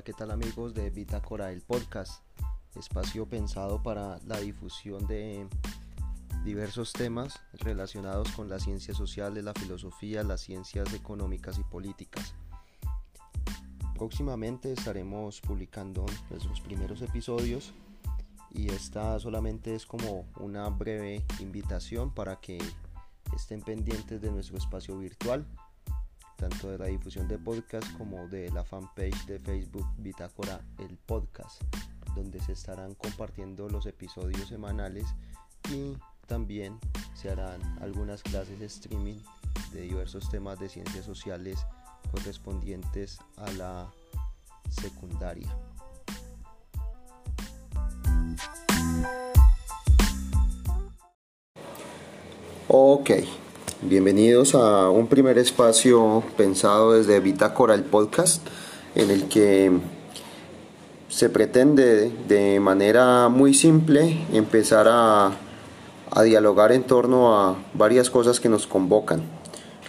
Hola, ¿qué tal amigos de Bitácora el podcast? Espacio pensado para la difusión de diversos temas relacionados con las ciencias sociales, la filosofía, las ciencias económicas y políticas. Próximamente estaremos publicando nuestros primeros episodios y esta solamente es como una breve invitación para que estén pendientes de nuestro espacio virtual tanto de la difusión de podcast como de la fanpage de Facebook Bitácora el Podcast, donde se estarán compartiendo los episodios semanales y también se harán algunas clases de streaming de diversos temas de ciencias sociales correspondientes a la secundaria. Ok, Bienvenidos a un primer espacio pensado desde Bitácora el podcast, en el que se pretende de manera muy simple empezar a, a, dialogar en torno a varias cosas que nos convocan.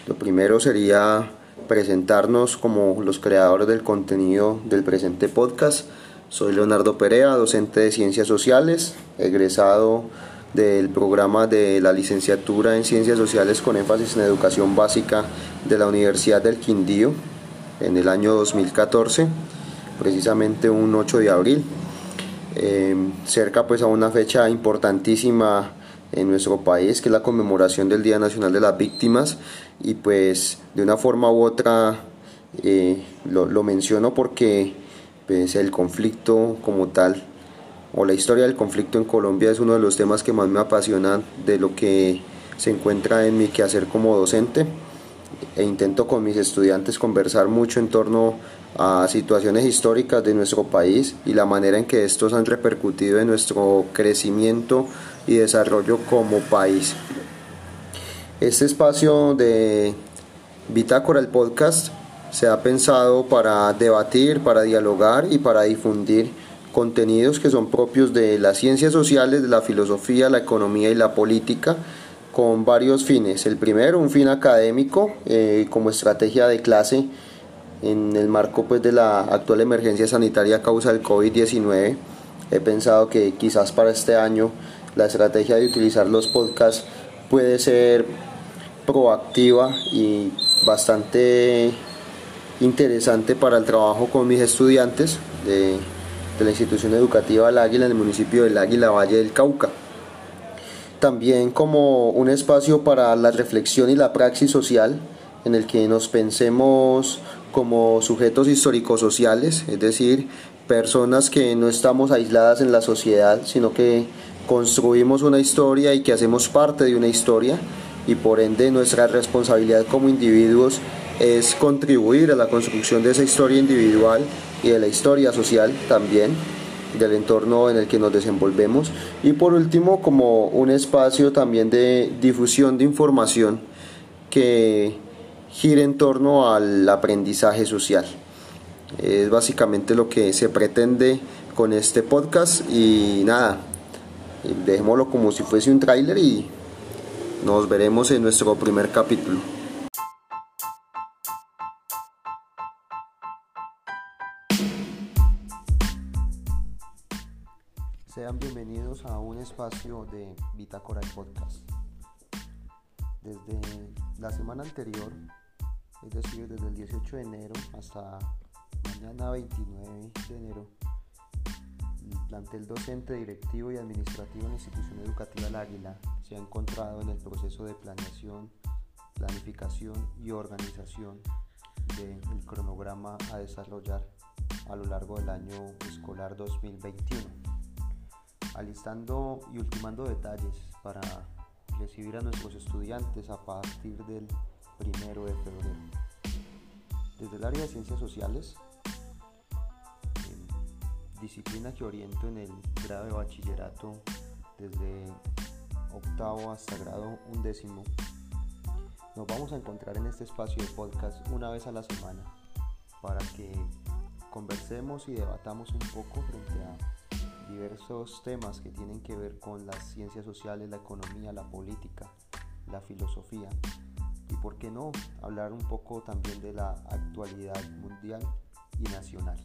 Lo primero sería presentarnos como los creadores del contenido del presente podcast. Soy Leonardo Perea, docente de Ciencias Sociales, egresado del programa de la licenciatura en Ciencias Sociales con énfasis en Educación Básica de la Universidad del Quindío en el año 2014, precisamente un 8 de abril, eh, cerca pues a una fecha importantísima en nuestro país, que es la conmemoración del Día Nacional de las Víctimas, y pues de una forma u otra eh, lo, lo menciono porque pues, el conflicto como tal o la historia del conflicto en Colombia es uno de los temas que más me apasionan de lo que se encuentra en mi quehacer como docente e intento con mis estudiantes conversar mucho en torno a situaciones históricas de nuestro país y la manera en que estos han repercutido en nuestro crecimiento y desarrollo como país. Este espacio de Bitácora el podcast se ha pensado para debatir, para dialogar y para difundir contenidos que son propios de las ciencias sociales, de la filosofía, la economía y la política, con varios fines. El primero, un fin académico eh, como estrategia de clase en el marco pues, de la actual emergencia sanitaria a causa del COVID-19. He pensado que quizás para este año la estrategia de utilizar los podcasts puede ser proactiva y bastante interesante para el trabajo con mis estudiantes de la institución educativa El Águila en el municipio del Águila, Valle del Cauca. También como un espacio para la reflexión y la praxis social en el que nos pensemos como sujetos históricos sociales, es decir, personas que no estamos aisladas en la sociedad, sino que construimos una historia y que hacemos parte de una historia y por ende nuestra responsabilidad como individuos es contribuir a la construcción de esa historia individual y de la historia social también del entorno en el que nos desenvolvemos y por último como un espacio también de difusión de información que gire en torno al aprendizaje social. Es básicamente lo que se pretende con este podcast y nada, dejémoslo como si fuese un tráiler y nos veremos en nuestro primer capítulo. Sean bienvenidos a un espacio de Bitácora y Podcast. Desde la semana anterior, es decir, desde el 18 de enero hasta mañana 29 de enero, el plantel docente, directivo y administrativo en la institución educativa El Águila se ha encontrado en el proceso de planeación, planificación y organización del cronograma a desarrollar a lo largo del año escolar 2021 alistando y ultimando detalles para recibir a nuestros estudiantes a partir del primero de febrero. Desde el área de ciencias sociales, disciplina que oriento en el grado de bachillerato desde octavo hasta grado undécimo, nos vamos a encontrar en este espacio de podcast una vez a la semana para que conversemos y debatamos un poco frente a diversos temas que tienen que ver con las ciencias sociales, la economía, la política, la filosofía y, por qué no, hablar un poco también de la actualidad mundial y nacional.